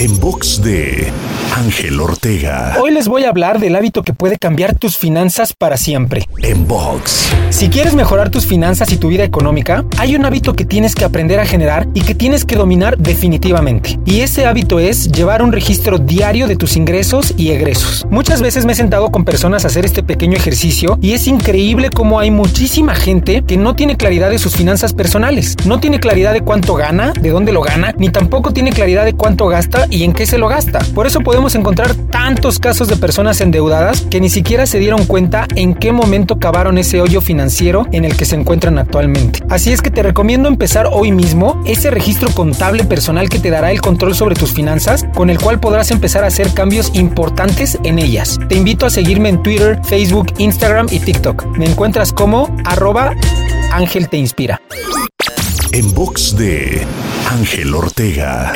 En box de Ángel Ortega. Hoy les voy a hablar del hábito que puede cambiar tus finanzas para siempre. En box. Si quieres mejorar tus finanzas y tu vida económica, hay un hábito que tienes que aprender a generar y que tienes que dominar definitivamente. Y ese hábito es llevar un registro diario de tus ingresos y egresos. Muchas veces me he sentado con personas a hacer este pequeño ejercicio y es increíble cómo hay muchísima gente que no tiene claridad de sus finanzas personales. No tiene claridad de cuánto gana, de dónde lo gana, ni tampoco tiene claridad de cuánto gasta y en qué se lo gasta. Por eso podemos encontrar tantos casos de personas endeudadas que ni siquiera se dieron cuenta en qué momento cavaron ese hoyo financiero en el que se encuentran actualmente. Así es que te recomiendo empezar hoy mismo ese registro contable personal que te dará el control sobre tus finanzas, con el cual podrás empezar a hacer cambios importantes en ellas. Te invito a seguirme en Twitter, Facebook, Instagram y TikTok. Me encuentras como arroba Ángel Te Inspira. En box de Ángel Ortega.